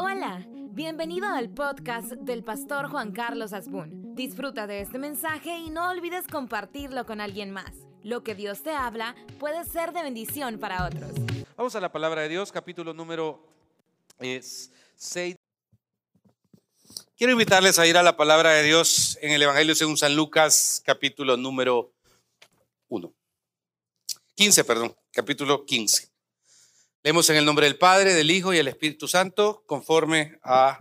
Hola, bienvenido al podcast del pastor Juan Carlos Asbun. Disfruta de este mensaje y no olvides compartirlo con alguien más. Lo que Dios te habla puede ser de bendición para otros. Vamos a la palabra de Dios, capítulo número 6. Quiero invitarles a ir a la palabra de Dios en el Evangelio según San Lucas, capítulo número 1. 15, perdón, capítulo 15. Leemos en el nombre del Padre, del Hijo y del Espíritu Santo, conforme a,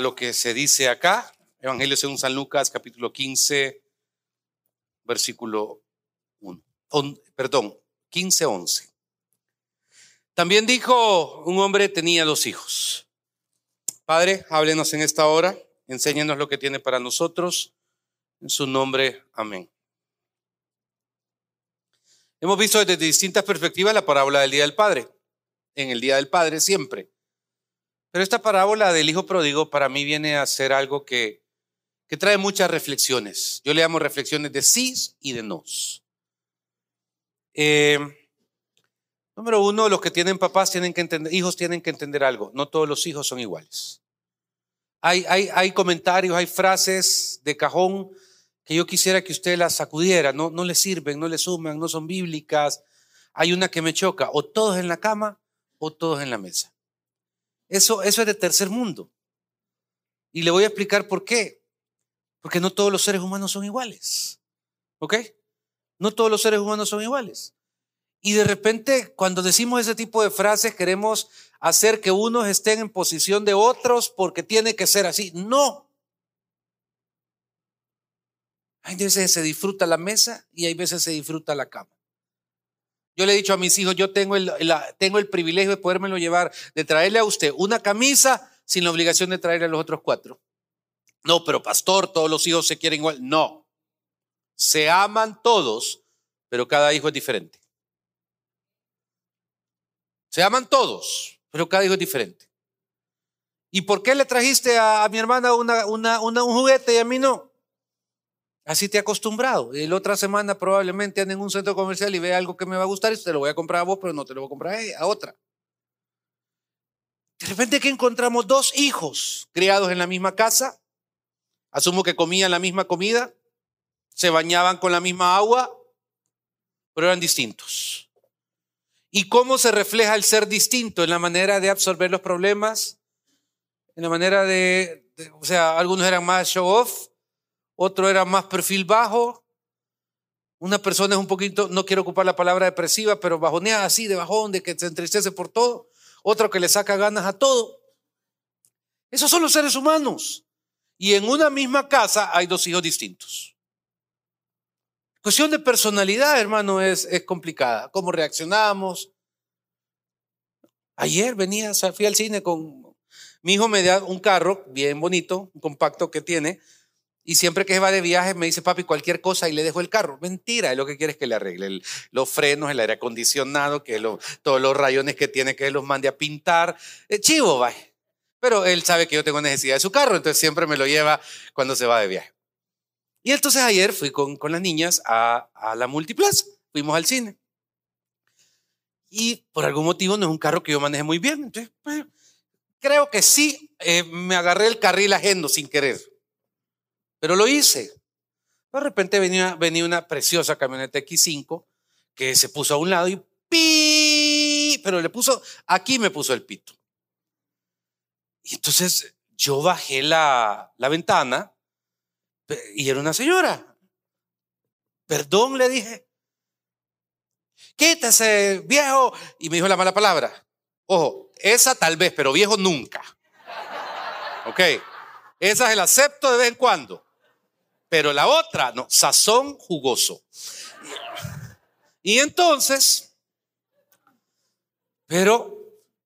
lo que se dice acá. Evangelio según San Lucas, capítulo 15, versículo 1. perdón, 15, 11. También dijo, un hombre tenía dos hijos. Padre, háblenos en esta hora, enséñenos lo que tiene para nosotros. En su nombre, amén. Hemos visto desde distintas perspectivas la parábola del Día del Padre, en el Día del Padre siempre. Pero esta parábola del Hijo Pródigo para mí viene a ser algo que, que trae muchas reflexiones. Yo le llamo reflexiones de sí y de nos. Eh, número uno, los que tienen papás tienen que entender, hijos tienen que entender algo. No todos los hijos son iguales. Hay, hay, hay comentarios, hay frases de cajón que yo quisiera que usted las sacudiera, no, no le sirven, no le suman, no son bíblicas. Hay una que me choca, o todos en la cama o todos en la mesa. Eso, eso es de tercer mundo. Y le voy a explicar por qué. Porque no todos los seres humanos son iguales. ¿Ok? No todos los seres humanos son iguales. Y de repente, cuando decimos ese tipo de frases, queremos hacer que unos estén en posición de otros porque tiene que ser así. No. Hay veces se disfruta la mesa y hay veces se disfruta la cama. Yo le he dicho a mis hijos, yo tengo el, tengo el privilegio de podérmelo llevar, de traerle a usted una camisa sin la obligación de traerle a los otros cuatro. No, pero pastor, todos los hijos se quieren igual. No. Se aman todos, pero cada hijo es diferente. Se aman todos, pero cada hijo es diferente. ¿Y por qué le trajiste a, mi hermana una, una, un juguete y a mí no? Así te he acostumbrado. Y la otra semana probablemente ande en un centro comercial y vea algo que me va a gustar y te lo voy a comprar a vos, pero no te lo voy a comprar a, otra. De repente que encontramos dos hijos criados en la misma casa, asumo que comían la misma comida, se bañaban con la misma agua, pero eran distintos. ¿Y cómo se refleja el ser distinto? En la manera de absorber los problemas, en la manera de, de o sea, algunos eran más show off, otro era más perfil bajo. Una persona es un poquito, no quiero ocupar la palabra depresiva, pero bajonea así, de bajón, de que se entristece por todo. Otro que le saca ganas a todo. Esos son los seres humanos. Y en una misma casa hay dos hijos distintos. Cuestión de personalidad, hermano, es, es complicada. ¿Cómo reaccionamos? Ayer venía, fui al cine con mi hijo, me da un carro bien bonito, un compacto que tiene, y siempre que va de viaje me dice, papi, cualquier cosa y le dejo el carro. Mentira, es lo que quieres que le arregle. los frenos, el aire acondicionado, que todos los rayones que tiene, que los mande a pintar. Eh, chivo, va. Pero él sabe que yo tengo necesidad de su carro, entonces siempre me lo lleva cuando se va de viaje. Y entonces ayer fui con, las niñas a, a la multiplaza, fuimos al cine. Y por algún motivo no es un carro que yo maneje muy bien. Entonces, pues, creo que sí, eh, me agarré el carril ajeno sin querer. Pero lo hice. De repente venía, venía una preciosa camioneta X5 que se puso a un lado y pi, pero le puso, aquí me puso el pito. Y entonces yo bajé la, la ventana y era una señora. Perdón, le dije. Quítese, viejo. Y me dijo la mala palabra. Ojo, esa tal vez, pero viejo nunca. Ok. Esa se la acepto de vez en cuando. Pero la otra, no, sazón jugoso. Y entonces, pero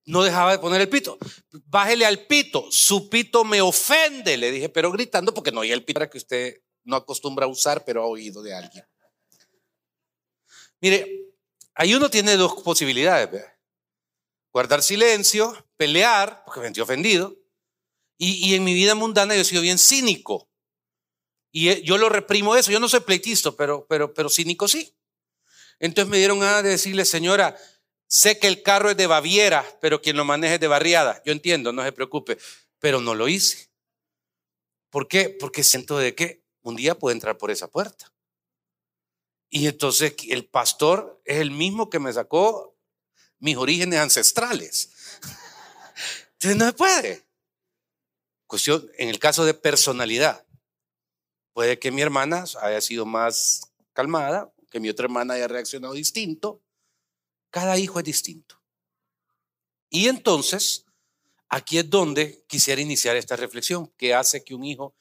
no dejaba de poner el pito. Bájele al pito, su pito me ofende, le dije, pero gritando porque no hay el pito que usted no acostumbra a usar, pero ha oído de alguien. Mire, ahí uno tiene dos posibilidades. Guardar silencio, pelear, porque me sentí ofendido. Y, y en mi vida mundana yo he sido bien cínico. Y eh, yo lo reprimo eso. Yo no soy pleitista, pero, pero, pero cínico sí. Entonces me dieron a decirle, señora, Sé que el carro es de Baviera, pero quien lo maneja es de Barriada. Yo entiendo, no se preocupe, pero no lo hice. ¿Por qué? Porque siento de que un día puede entrar por esa puerta. Y entonces el pastor es el mismo que me sacó mis orígenes ancestrales. Entonces no se puede. Cuestión, en el caso de personalidad, puede que mi hermana haya sido más calmada, que mi otra hermana haya reaccionado distinto. Cada hijo es distinto. Y entonces, aquí es donde quisiera iniciar esta reflexión, que hace que un hijo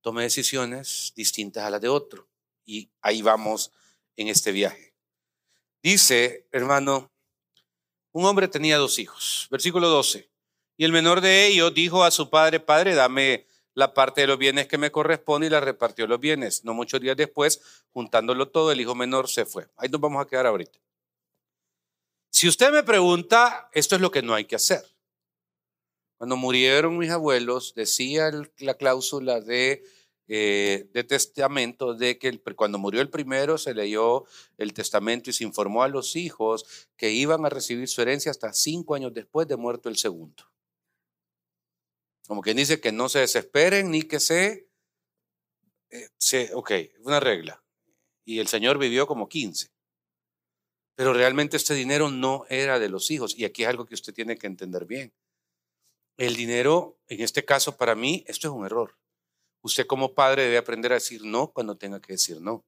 tome decisiones distintas a las de otro. Y ahí vamos en este viaje. Dice, hermano, un hombre tenía dos hijos. Versículo 12. Y el menor de ellos dijo a su padre, Padre, dame la parte de los bienes que me corresponde y la repartió los bienes. No muchos días después, juntándolo todo, el hijo menor se fue. Ahí nos vamos a quedar ahorita. Si usted me pregunta, esto es lo que no hay que hacer. Cuando murieron mis abuelos, decía la cláusula de eh, de testamento de que cuando murió el primero se leyó el testamento y se informó a los hijos que iban a recibir su herencia hasta cinco años después de muerto el segundo. Como quien dice que no se desesperen ni que se... Eh, ok, una regla. Y el Señor vivió como 15. Pero realmente este dinero no era de los hijos. Y aquí es algo que usted tiene que entender bien. El dinero, en este caso para mí, esto es un error. Usted como padre debe aprender a decir no cuando tenga que decir no.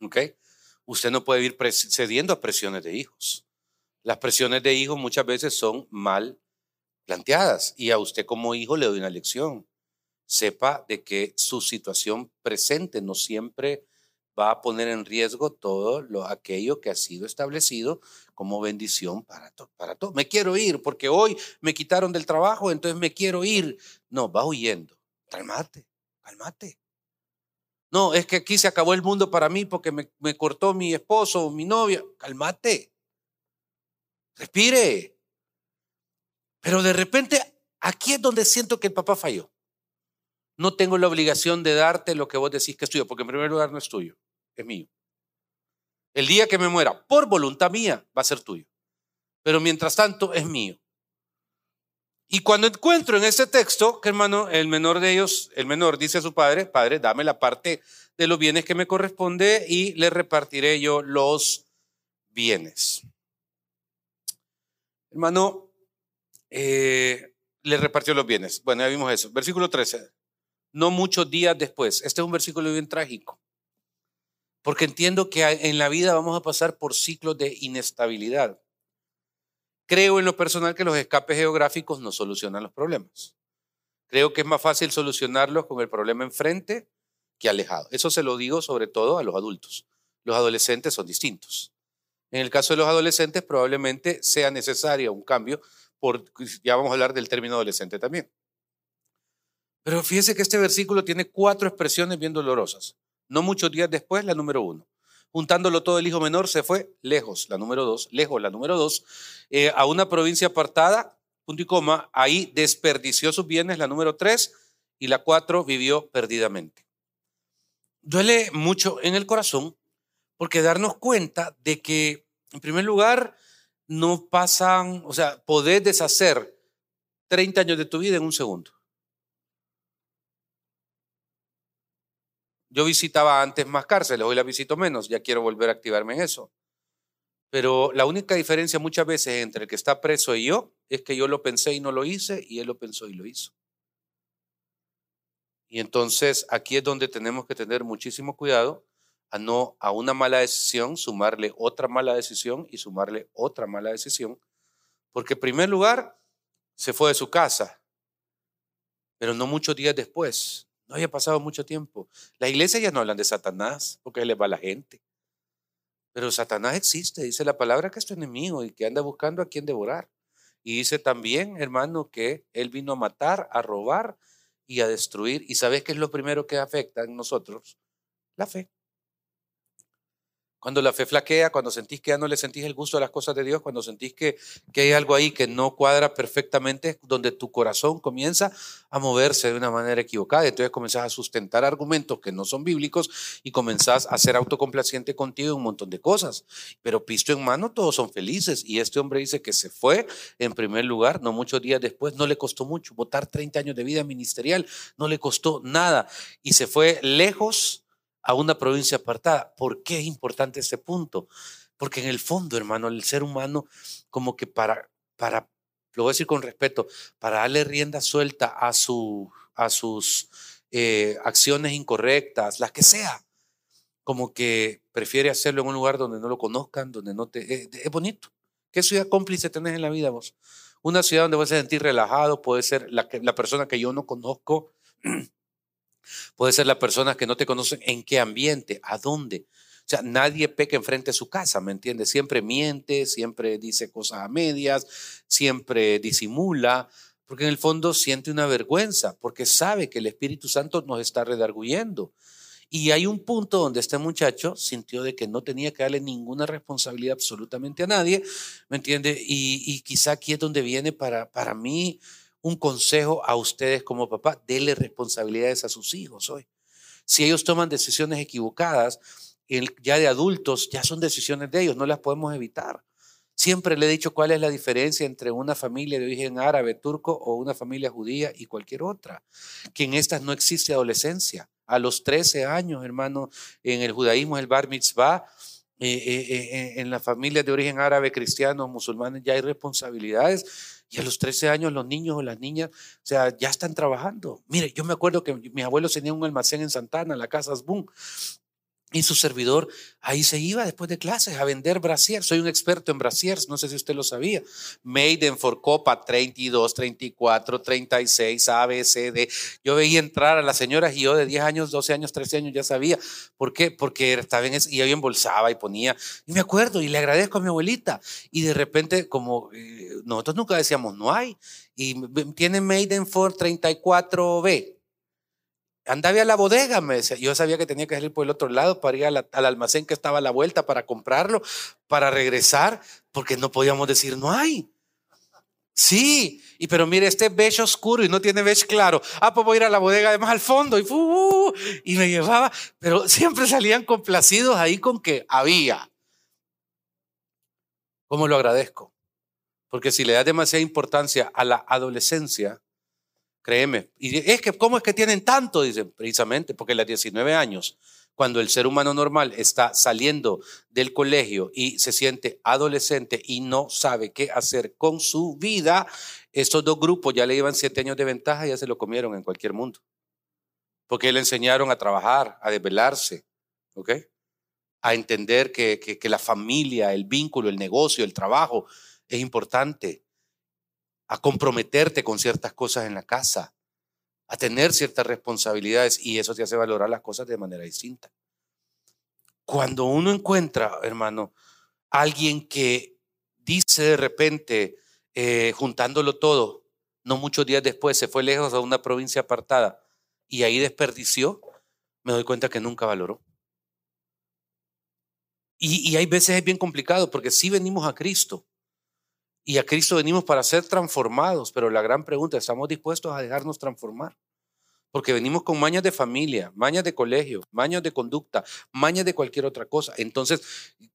¿Ok? Usted no puede ir cediendo a presiones de hijos. Las presiones de hijos muchas veces son mal planteadas y a usted como hijo le doy una lección. Sepa de que su situación presente no siempre va a poner en riesgo todo lo, aquello que ha sido establecido como bendición para todo. Para. Me quiero ir porque hoy me quitaron del trabajo, entonces me quiero ir. No, va huyendo. Calmate. Cálmate. No, es que aquí se acabó el mundo para mí porque me, me cortó mi esposo o mi novia. Cálmate. Respire. Pero de repente, aquí es donde siento que el papá falló. No tengo la obligación de darte lo que vos decís que es tuyo, porque en primer lugar no es tuyo, es mío. El día que me muera, por voluntad mía, va a ser tuyo. Pero mientras tanto, es mío. Y cuando encuentro en ese texto que hermano, el menor de ellos, el menor dice a su padre, padre, dame la parte de los bienes que me corresponde y le repartiré yo los bienes. Hermano, eh, le repartió los bienes. Bueno, ya vimos eso. Versículo 13. No muchos días después. Este es un versículo bien trágico. Porque entiendo que en la vida vamos a pasar por ciclos de inestabilidad. Creo en lo personal que los escapes geográficos no solucionan los problemas. Creo que es más fácil solucionarlos con el problema enfrente que alejado. Eso se lo digo sobre todo a los adultos. Los adolescentes son distintos. En el caso de los adolescentes probablemente sea necesario un cambio, por, ya vamos a hablar del término adolescente también. Pero fíjese que este versículo tiene cuatro expresiones bien dolorosas. No muchos días después, la número uno juntándolo todo el hijo menor, se fue lejos, la número dos, lejos, la número dos, eh, a una provincia apartada, punto y coma, ahí desperdició sus bienes, la número tres, y la cuatro vivió perdidamente. Duele mucho en el corazón porque darnos cuenta de que, en primer lugar, no pasan, o sea, podés deshacer 30 años de tu vida en un segundo. Yo visitaba antes más cárceles, hoy la visito menos, ya quiero volver a activarme en eso. Pero la única diferencia muchas veces entre el que está preso y yo es que yo lo pensé y no lo hice y él lo pensó y lo hizo. Y entonces aquí es donde tenemos que tener muchísimo cuidado a no a una mala decisión sumarle otra mala decisión y sumarle otra mala decisión, porque en primer lugar se fue de su casa, pero no muchos días después no había pasado mucho tiempo. Las iglesias ya no hablan de Satanás porque le va a la gente. Pero Satanás existe, dice la palabra que es tu enemigo y que anda buscando a quien devorar. Y dice también, hermano, que él vino a matar, a robar y a destruir. ¿Y sabes qué es lo primero que afecta en nosotros? La fe. Cuando la fe flaquea, cuando sentís que ya no le sentís el gusto a las cosas de Dios, cuando sentís que, que hay algo ahí que no cuadra perfectamente, donde tu corazón comienza a moverse de una manera equivocada. Entonces comenzás a sustentar argumentos que no son bíblicos y comenzás a ser autocomplaciente contigo en un montón de cosas. Pero pisto en mano, todos son felices. Y este hombre dice que se fue en primer lugar, no muchos días después, no le costó mucho. Votar 30 años de vida ministerial no le costó nada. Y se fue lejos a una provincia apartada. ¿Por qué es importante este punto? Porque en el fondo, hermano, el ser humano como que para, para lo voy a decir con respeto, para darle rienda suelta a, su, a sus eh, acciones incorrectas, las que sea, como que prefiere hacerlo en un lugar donde no lo conozcan, donde no te... Eh, es bonito. ¿Qué ciudad cómplice tenés en la vida vos? Una ciudad donde vas a sentir relajado, puede ser la, la persona que yo no conozco, Puede ser la persona que no te conocen en qué ambiente, a dónde. O sea, nadie peca enfrente de su casa, ¿me entiendes? Siempre miente, siempre dice cosas a medias, siempre disimula, porque en el fondo siente una vergüenza, porque sabe que el Espíritu Santo nos está redarguyendo. Y hay un punto donde este muchacho sintió de que no tenía que darle ninguna responsabilidad absolutamente a nadie, ¿me entiende? Y, y quizá aquí es donde viene para, para mí un consejo a ustedes como papá, denle responsabilidades a sus hijos hoy. Si ellos toman decisiones equivocadas, ya de adultos, ya son decisiones de ellos, no las podemos evitar. Siempre le he dicho cuál es la diferencia entre una familia de origen árabe, turco o una familia judía y cualquier otra. Que en estas no existe adolescencia. A los 13 años, hermano, en el judaísmo el bar mitzvah, eh, eh, eh, en la familia de origen árabe, cristianos, musulmanes, ya hay responsabilidades y a los 13 años los niños o las niñas, o sea, ya están trabajando. Mire, yo me acuerdo que mi abuelo tenía un almacén en Santana, la casa Asbun, y su servidor ahí se iba después de clases a vender brasiers. Soy un experto en brasiers, no sé si usted lo sabía. Maiden for Copa 32, 34, 36, A, B, C, D. Yo veía entrar a las señoras y yo de 10 años, 12 años, 13 años ya sabía. ¿Por qué? Porque estaba en y yo embolsaba y ponía. Y me acuerdo y le agradezco a mi abuelita. Y de repente, como eh, nosotros nunca decíamos no hay. Y tiene Maiden for 34B andaba a la bodega, me decía. Yo sabía que tenía que salir por el otro lado para ir al almacén que estaba a la vuelta para comprarlo, para regresar, porque no podíamos decir no hay. Sí, y pero mire, este beige oscuro y no tiene beige claro. Ah, pues voy a ir a la bodega además al fondo y, y me llevaba, pero siempre salían complacidos ahí con que había. ¿Cómo lo agradezco? Porque si le das demasiada importancia a la adolescencia, Créeme. Y es que, ¿cómo es que tienen tanto? Dicen, precisamente porque a los 19 años, cuando el ser humano normal está saliendo del colegio y se siente adolescente y no sabe qué hacer con su vida, estos dos grupos ya le llevan siete años de ventaja y ya se lo comieron en cualquier mundo. Porque le enseñaron a trabajar, a desvelarse, ¿ok? A entender que, que la familia, el vínculo, el negocio, el trabajo es importante a comprometerte con ciertas cosas en la casa, a tener ciertas responsabilidades y eso te hace valorar las cosas de manera distinta. Cuando uno encuentra, hermano, alguien que dice de repente, eh, juntándolo todo, no muchos días después se fue lejos a una provincia apartada y ahí desperdició, me doy cuenta que nunca valoró. Y, y hay veces es bien complicado porque si venimos a Cristo, y a Cristo venimos para ser transformados, pero la gran pregunta, ¿estamos dispuestos a dejarnos transformar? Porque venimos con mañas de familia, mañas de colegio, mañas de conducta, mañas de cualquier otra cosa. Entonces,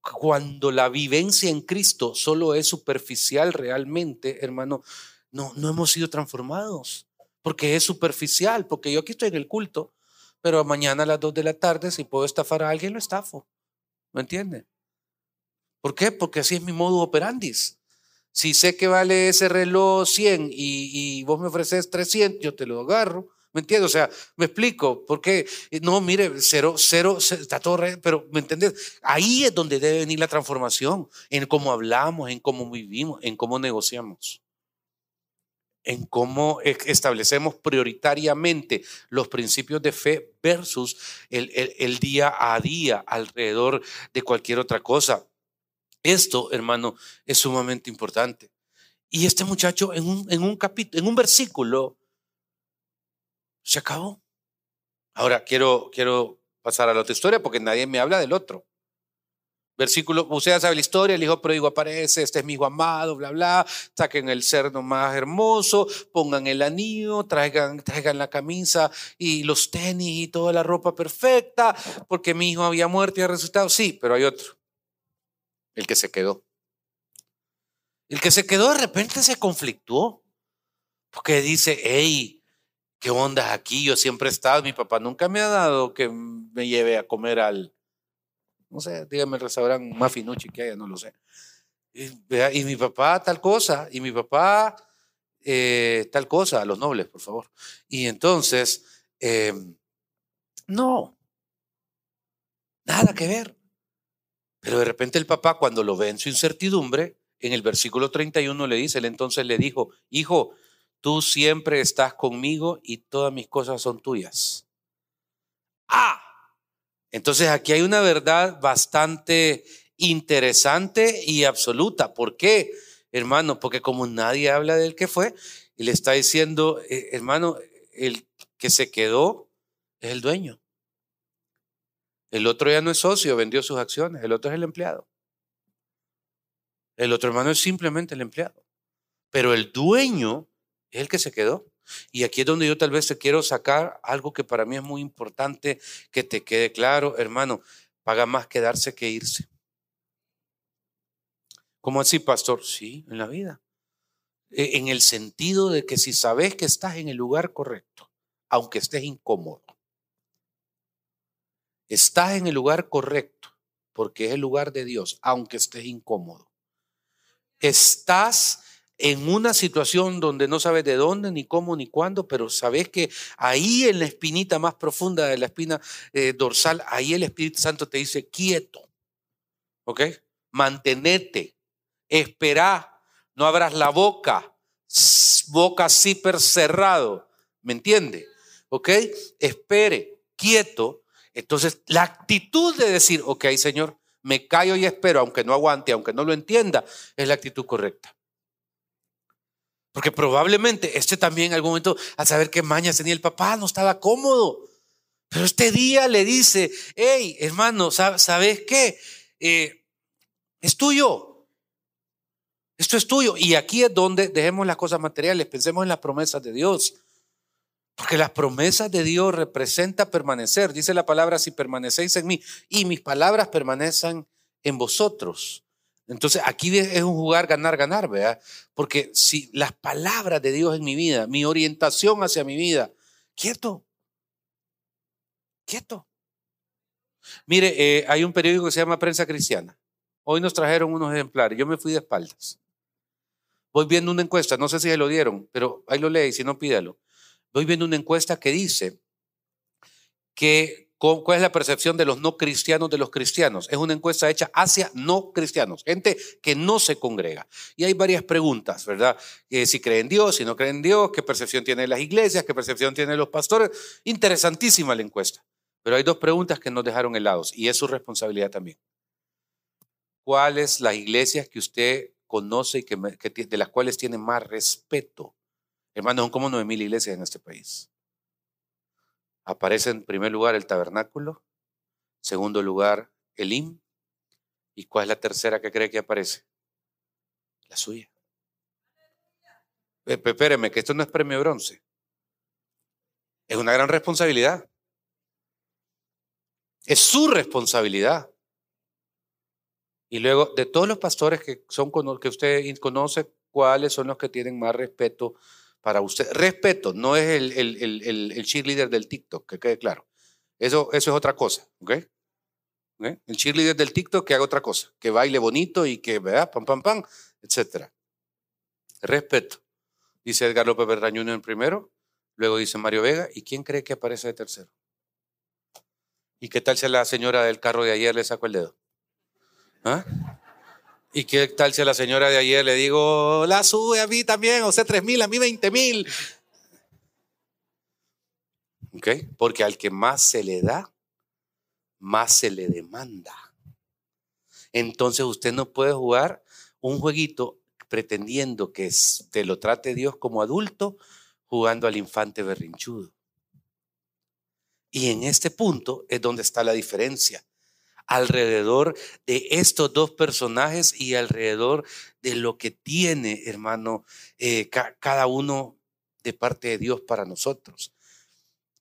cuando la vivencia en Cristo solo es superficial realmente, hermano, no, no hemos sido transformados. Porque es superficial, porque yo aquí estoy en el culto, pero mañana a las 2 de la tarde, si puedo estafar a alguien, lo estafo. ¿Me entiende? ¿Por qué? Porque así es mi modo operandis. Si sé que vale ese reloj 100 y, vos me ofreces 300, yo te lo agarro. ¿Me entiendes? O sea, me explico, porque no, mire, cero, cero, está todo, pero ¿me entiendes? Ahí es donde debe venir la transformación, en cómo hablamos, en cómo vivimos, en cómo negociamos, en cómo establecemos prioritariamente los principios de fe versus el, el día a día alrededor de cualquier otra cosa. Esto, hermano, es sumamente importante. Y este muchacho en un, en un capítulo, en un versículo, se acabó. Ahora quiero, quiero pasar a la otra historia porque nadie me habla del otro. Versículo, usted sabe la historia, el hijo pródigo aparece, este es mi hijo amado, bla, bla, saquen el cerdo más hermoso, pongan el anillo, traigan, traigan la camisa y los tenis y toda la ropa perfecta, porque mi hijo había muerto y ha resucitado. Sí, pero hay otro, el que se quedó. El que se quedó de repente se conflictuó, porque dice, hey, ¿qué onda aquí? Yo siempre he estado, mi papá nunca me ha dado que me lleve a comer al no sé, dígame el restaurante más que haya, no lo sé. Y, mi papá tal cosa, y mi papá eh, tal cosa, a los nobles, por favor. Y entonces, em, no, nada que ver. Pero de repente el papá, cuando lo ve en su incertidumbre, en el versículo 31 le dice, él entonces le dijo, hijo, tú siempre estás conmigo y todas mis cosas son tuyas. Ah, entonces aquí hay una verdad bastante interesante y absoluta. ¿Por qué, hermano? Porque como nadie habla del que fue, y le está diciendo, eh, hermano, el que se quedó es el dueño. El otro ya no es socio, vendió sus acciones, el otro es el empleado. El otro hermano es simplemente el empleado. Pero el dueño es el que se quedó. Y aquí es donde yo tal vez te quiero sacar algo que para mí es muy importante que te quede claro, hermano, paga más quedarse que irse. ¿Cómo así, pastor? Sí, en la vida. E, en el sentido de que si sabes que estás en el lugar correcto, aunque estés incómodo, estás en el lugar correcto, porque es el lugar de Dios, aunque estés incómodo. Estás en una situación donde no sabes de dónde, ni cómo, ni cuándo, pero sabes que ahí en la espinita más profunda de la espina eh, dorsal, ahí el Espíritu Santo te dice quieto. ¿Ok? Mantenete, espera, no abras la boca, boca zipper cerrado. ¿Me entiende? ¿Ok? Espere, quieto. Entonces, la actitud de decir, ok, Señor, me callo y espero, aunque no aguante, aunque no lo entienda, es la actitud correcta. Porque probablemente este también en algún momento, al saber qué mañas tenía el papá, no estaba cómodo. Pero este día le dice, hey, hermano, ¿sabes qué? Eh, es tuyo. Esto es tuyo. Y aquí es donde dejemos las cosas materiales, pensemos en las promesas de Dios. Porque las promesas de Dios representan permanecer. Dice la palabra, si permanecéis en mí y mis palabras permanecen en vosotros. Entonces aquí es un jugar ganar, ganar, ¿verdad? Porque si las palabras de Dios en mi vida, mi orientación hacia mi vida, quieto, quieto. Mire, eh, hay un periódico que se llama Prensa Cristiana. Hoy nos trajeron unos ejemplares. Yo me fui de espaldas. Voy viendo una encuesta, no sé si se lo dieron, pero ahí lo leí, si no pídalo. Voy viendo una encuesta que dice que ¿Cuál es la percepción de los no cristianos de los cristianos? Es una encuesta hecha hacia no cristianos, gente que no se congrega. Y hay varias preguntas, ¿verdad? Eh, si creen en Dios, si no creen en Dios, qué percepción tienen las iglesias, qué percepción tienen los pastores. Interesantísima la encuesta. Pero hay dos preguntas que nos dejaron helados y es su responsabilidad también. ¿Cuáles las iglesias que usted conoce y que, de las cuales tiene más respeto? Hermanos, son como nueve mil iglesias en este país aparece en primer lugar el tabernáculo, segundo lugar el im, ¿y cuál es la tercera que cree que aparece? La suya. Espéreme, que esto no es premio bronce. Es una gran responsabilidad. Es su responsabilidad. Y luego, de todos los pastores que, son, que usted conoce, ¿cuáles son los que tienen más respeto para usted. Respeto, no es el, el, el, el cheerleader del TikTok, que quede claro. Eso, eso es otra cosa, ¿ok? El cheerleader del TikTok que haga otra cosa, que baile bonito y que, vea, pam, pam, pam, etc. Respeto. Dice Edgar López Berrañuno en primero, luego dice Mario Vega, ¿y quién cree que aparece de tercero? ¿Y qué tal si la señora del carro de ayer le sacó el dedo? ¿Ah? ¿Y qué tal si a la señora de ayer le digo, la sube a mí también, o sea, tres mil, a mí veinte mil? ¿Ok? Porque al que más se le da, más se le demanda. Entonces usted no puede jugar un jueguito pretendiendo que te lo trate Dios como adulto jugando al infante berrinchudo. Y en este punto es donde está la diferencia. Alrededor de estos dos personajes y alrededor de lo que tiene, hermano, eh, cada uno de parte de Dios para nosotros.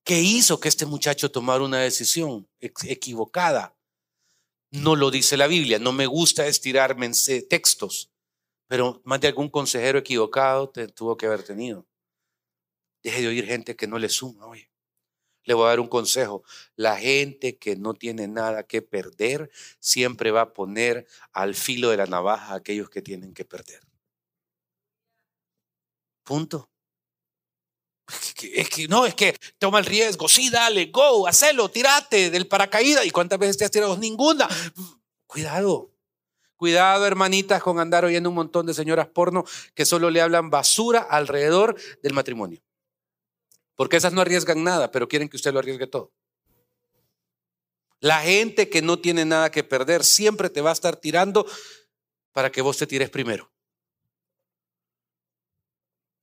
¿Qué hizo que este muchacho tomara una decisión equivocada? No lo dice la Biblia. No me gusta estirarme textos, pero más de algún consejero equivocado te tuvo que haber tenido. Deje de oír gente que no le suma, oye. Le voy a dar un consejo. La gente que no tiene nada que perder siempre va a poner al filo de la navaja a aquellos que tienen que perder. Punto. Es que, no, es que toma el riesgo. Sí, dale, go, hacelo, tirate del paracaídas. ¿Y cuántas veces te has tirado? Ninguna. Cuidado. Cuidado, hermanitas, con andar oyendo un montón de señoras porno que solo le hablan basura alrededor del matrimonio. Porque esas no arriesgan nada, pero quieren que usted lo arriesgue todo. La gente que no tiene nada que perder siempre te va a estar tirando para que vos te tires primero.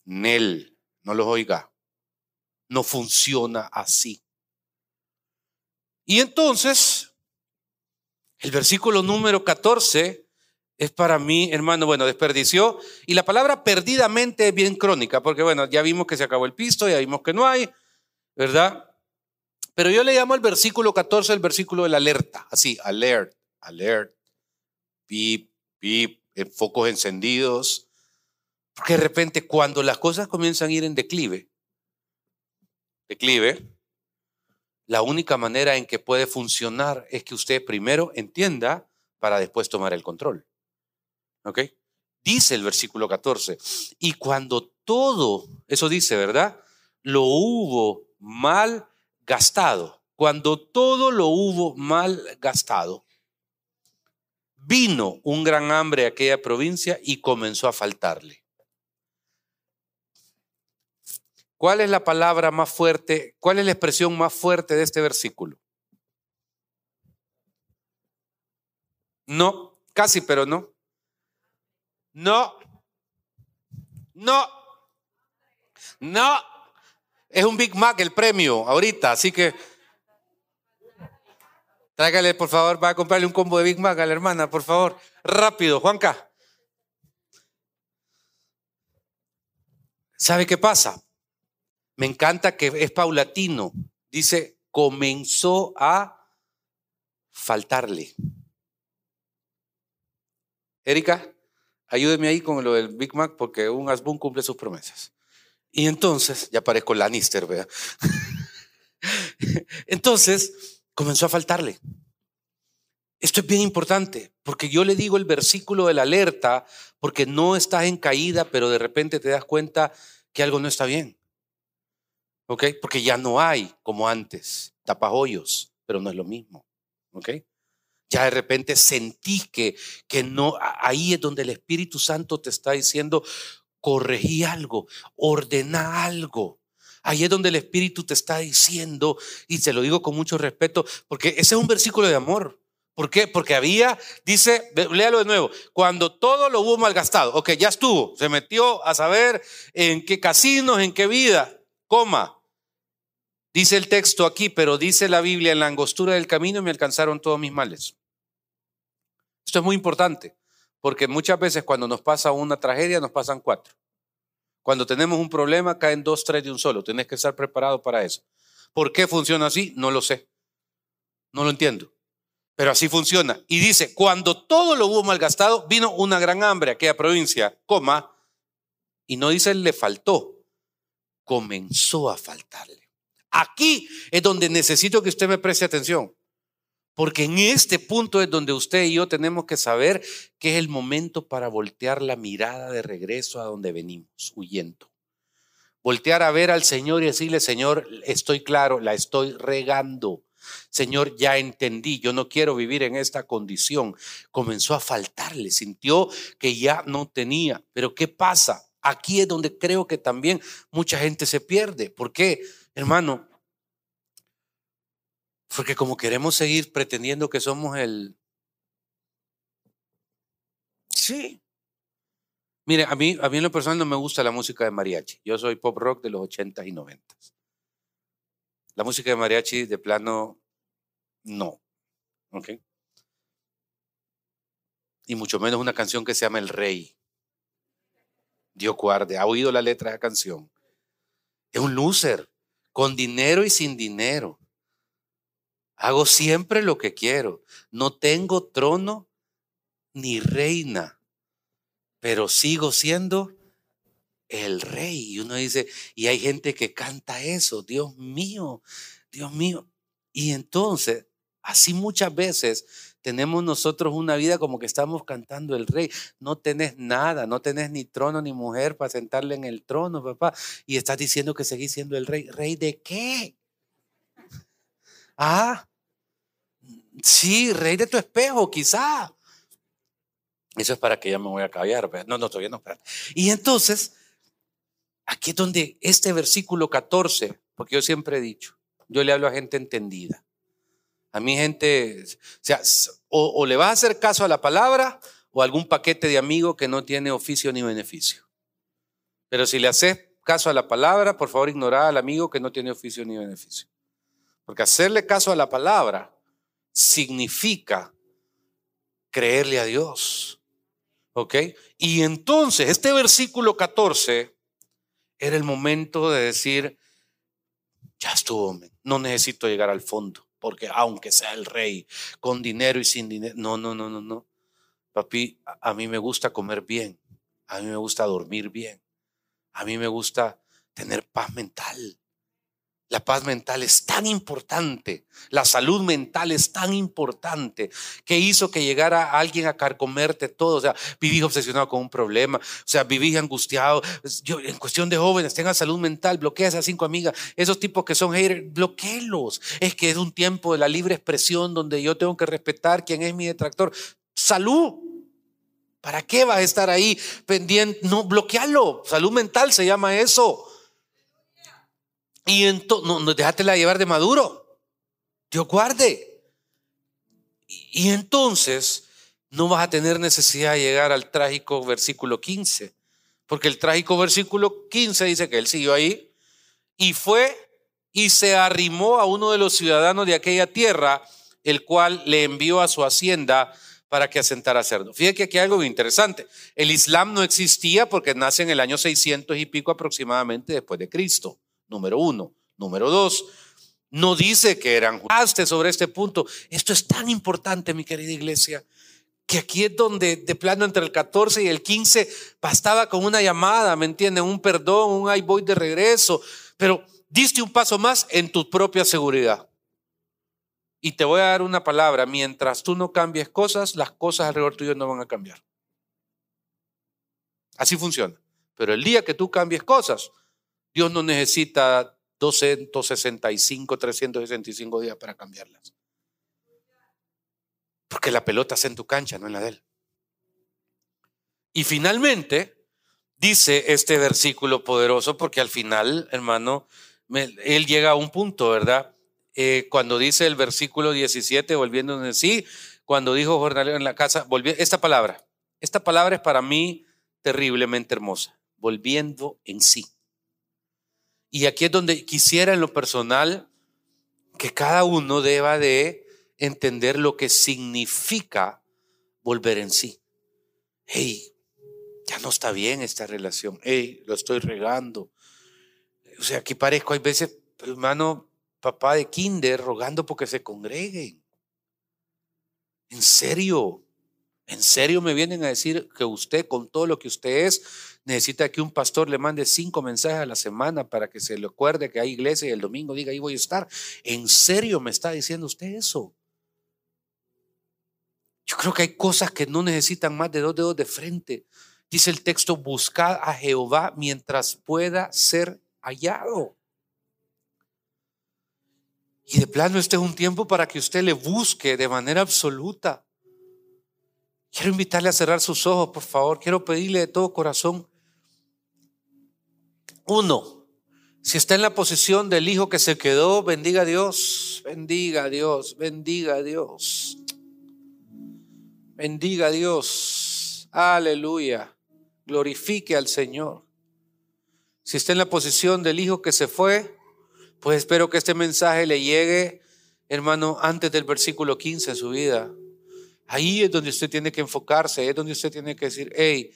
Nel, no los oiga. No funciona así. Y entonces, el versículo número 14 es para mí, hermano, bueno, desperdició. Y la palabra perdidamente es bien crónica, porque bueno, ya vimos que se acabó el pisto, ya vimos que no hay, ¿verdad? Pero yo le llamo al versículo 14 el versículo de la alerta, así, alert, alert, pip, pip, focos encendidos. Porque de repente cuando las cosas comienzan a ir en declive, declive, la única manera en que puede funcionar es que usted primero entienda para después tomar el control. Dice el versículo 14, y cuando todo, eso dice, ¿verdad? Lo hubo mal gastado, cuando todo lo hubo mal gastado, vino un gran hambre a aquella provincia y comenzó a faltarle. ¿Cuál es la palabra más fuerte? ¿Cuál es la expresión más fuerte de este versículo? No, casi, pero no. No. No. No. Es un Big Mac el premio ahorita, así que tráigale, por favor, va a comprarle un combo de Big Mac a la hermana, por favor. Rápido, Juanca. ¿Sabe qué pasa? Me encanta que es paulatino. Dice, comenzó a faltarle. Erika. Ayúdeme ahí con lo del Big Mac porque un Asbun cumple sus promesas. Y entonces, ya parezco Lannister, vea. entonces, comenzó a faltarle. Esto es bien importante, porque yo le digo el versículo de la alerta, porque no estás en caída, pero de repente te das cuenta que algo no está bien. ¿Ok? Porque ya no hay como antes, tapajoyos, pero no es lo mismo. ¿Ok? Ya de repente sentí que, que no, ahí es donde el Espíritu Santo te está diciendo, corregí algo, ordena algo. Ahí es donde el Espíritu te está diciendo, y se lo digo con mucho respeto, porque ese es un versículo de amor. ¿Por qué? Porque había, dice, léalo de nuevo, cuando todo lo hubo malgastado, ok, ya estuvo, se metió a saber en qué casinos, en qué vida, coma, Dice el texto aquí, pero dice la Biblia, en la angostura del camino me alcanzaron todos mis males. Esto es muy importante, porque muchas veces cuando nos pasa una tragedia nos pasan cuatro. Cuando tenemos un problema caen dos, tres de un solo. Tienes que estar preparado para eso. ¿Por qué funciona así? No lo sé. No lo entiendo. Pero así funciona. Y dice, cuando todo lo hubo malgastado, vino una gran hambre a aquella provincia, coma, y no dice le faltó, comenzó a faltarle. Aquí es donde necesito que usted me preste atención. Porque en este punto es donde usted y yo tenemos que saber que es el momento para voltear la mirada de regreso a donde venimos, huyendo. Voltear a ver al Señor y decirle, Señor, estoy claro, la estoy regando. Señor, ya entendí, yo no quiero vivir en esta condición. Comenzó a faltarle, sintió que ya no tenía. Pero ¿qué pasa? Aquí es donde creo que también mucha gente se pierde. ¿Por qué? Hermano, porque como queremos seguir pretendiendo que somos el... Sí. Mire, a mí, a mí en lo personal no me gusta la música de mariachi. Yo soy pop rock de los 80 y 90. La música de mariachi de plano, no. ¿Ok? y mucho menos una canción que se llama El Rey. Dios guarde, ha oído la letra de la canción. Es un loser, con dinero y sin dinero. Hago siempre lo que quiero. No tengo trono ni reina, pero sigo siendo el rey. Y uno dice, y hay gente que canta eso, Dios mío, Dios mío. Y entonces, así muchas veces tenemos nosotros una vida como que estamos cantando el rey. No tenés nada, no tenés ni trono ni mujer para sentarle en el trono, papá. Y estás diciendo que seguís siendo el rey. ¿Rey de qué? Ah, sí, rey de tu espejo, quizá. Eso es para que ya me voy a callar. No, no, todavía no. Y entonces, aquí es donde este versículo 14, porque yo siempre he dicho, yo le hablo a gente entendida. A mi gente, o o, le vas a hacer caso a la palabra o algún paquete de amigo que no tiene oficio ni beneficio. Pero si le haces caso a la palabra, por favor ignora al amigo que no tiene oficio ni beneficio. Porque hacerle caso a la palabra significa creerle a Dios. ¿Ok? Y entonces, este versículo 14 era el momento de decir, ya estuvo, no necesito llegar al fondo, porque aunque sea el rey, con dinero y sin dinero, no, no, no, no, no. Papi, a mí me gusta comer bien, a mí me gusta dormir bien, a mí me gusta tener paz mental. La paz mental es tan importante, la salud mental es tan importante que hizo que llegara alguien a carcomerte todo. O sea, vivís obsesionado con un problema, o sea, vivís angustiado. En cuestión de jóvenes, tengan salud mental, bloquea a esas cinco amigas, esos tipos que son haters. Es que es un tiempo de la libre expresión donde yo tengo que respetar quién es mi detractor. Salud. ¿Para qué vas a estar ahí pendiente? No, bloquealo. Salud mental se llama eso. Y entonces, no, no, déjatela llevar de maduro. Dios guarde. Y, entonces no vas a tener necesidad de llegar al trágico versículo 15. Porque el trágico versículo 15 dice que él siguió ahí y fue y se arrimó a uno de los ciudadanos de aquella tierra, el cual le envió a su hacienda para que asentara cerdo. Fíjate que aquí hay algo interesante. El Islam no existía porque nace en el año 600 y pico aproximadamente después de Cristo número uno. Número dos, no dice que eran juzgaste sobre este punto. Esto es tan importante, mi querida iglesia, que aquí es donde de plano entre el 14 y el 15 bastaba con una llamada, ¿me entienden? Un perdón, un ay voy de regreso, pero diste un paso más en tu propia seguridad. Y te voy a dar una palabra, mientras tú no cambies cosas, las cosas alrededor tuyo no van a cambiar. Así funciona. Pero el día que tú cambies cosas, Dios no necesita 265, 365 días para cambiarlas. Porque la pelota está en tu cancha, no en la de él. Y finalmente, dice este versículo poderoso, porque al final, hermano, él llega a un punto, ¿verdad? Eh, cuando dice el versículo 17, volviendo en sí, cuando dijo jornalero en la casa, volvió, esta palabra, esta palabra es para mí terriblemente hermosa, volviendo en sí. Y aquí es donde quisiera en lo personal que cada uno deba de entender lo que significa volver en sí. Hey, ya no está bien esta relación. Hey, lo estoy regando. O sea, aquí parezco, hay veces, hermano, papá de kinder rogando porque se congreguen. En serio, en serio me vienen a decir que usted, con todo lo que usted es, necesita que un pastor le mande cinco mensajes a la semana para que se le acuerde que hay iglesia y el domingo diga ahí voy a estar. ¿En serio me está diciendo usted eso? Yo creo que hay cosas que no necesitan más de dos dedos de frente. Dice el texto, buscad a Jehová mientras pueda ser hallado. Y de plano este es un tiempo para que usted le busque de manera absoluta. Quiero invitarle a cerrar sus ojos, por favor. Quiero pedirle de todo corazón uno, si está en la posición del hijo que se quedó, bendiga a Dios, bendiga a Dios, bendiga a Dios. Bendiga a Dios. Aleluya. Glorifique al Señor. Si está en la posición del hijo que se fue, pues espero que este mensaje le llegue, hermano, antes del versículo 15 en su vida. Ahí es donde usted tiene que enfocarse, es donde usted tiene que decir, hey,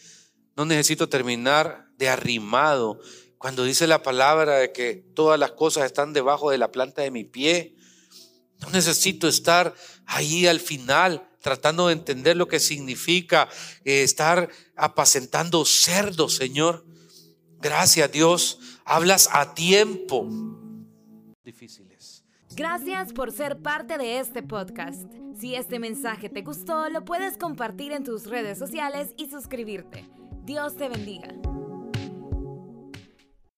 no necesito terminar de arrimado. Cuando dice la palabra de que todas las cosas están debajo de la planta de mi pie, no necesito estar ahí al final tratando de entender lo que significa eh, estar apacentando cerdos, Señor. Gracias, Dios. Hablas a tiempo. Difíciles. Gracias por ser parte de este podcast. Si este mensaje te gustó, lo puedes compartir en tus redes sociales y suscribirte. Dios te bendiga.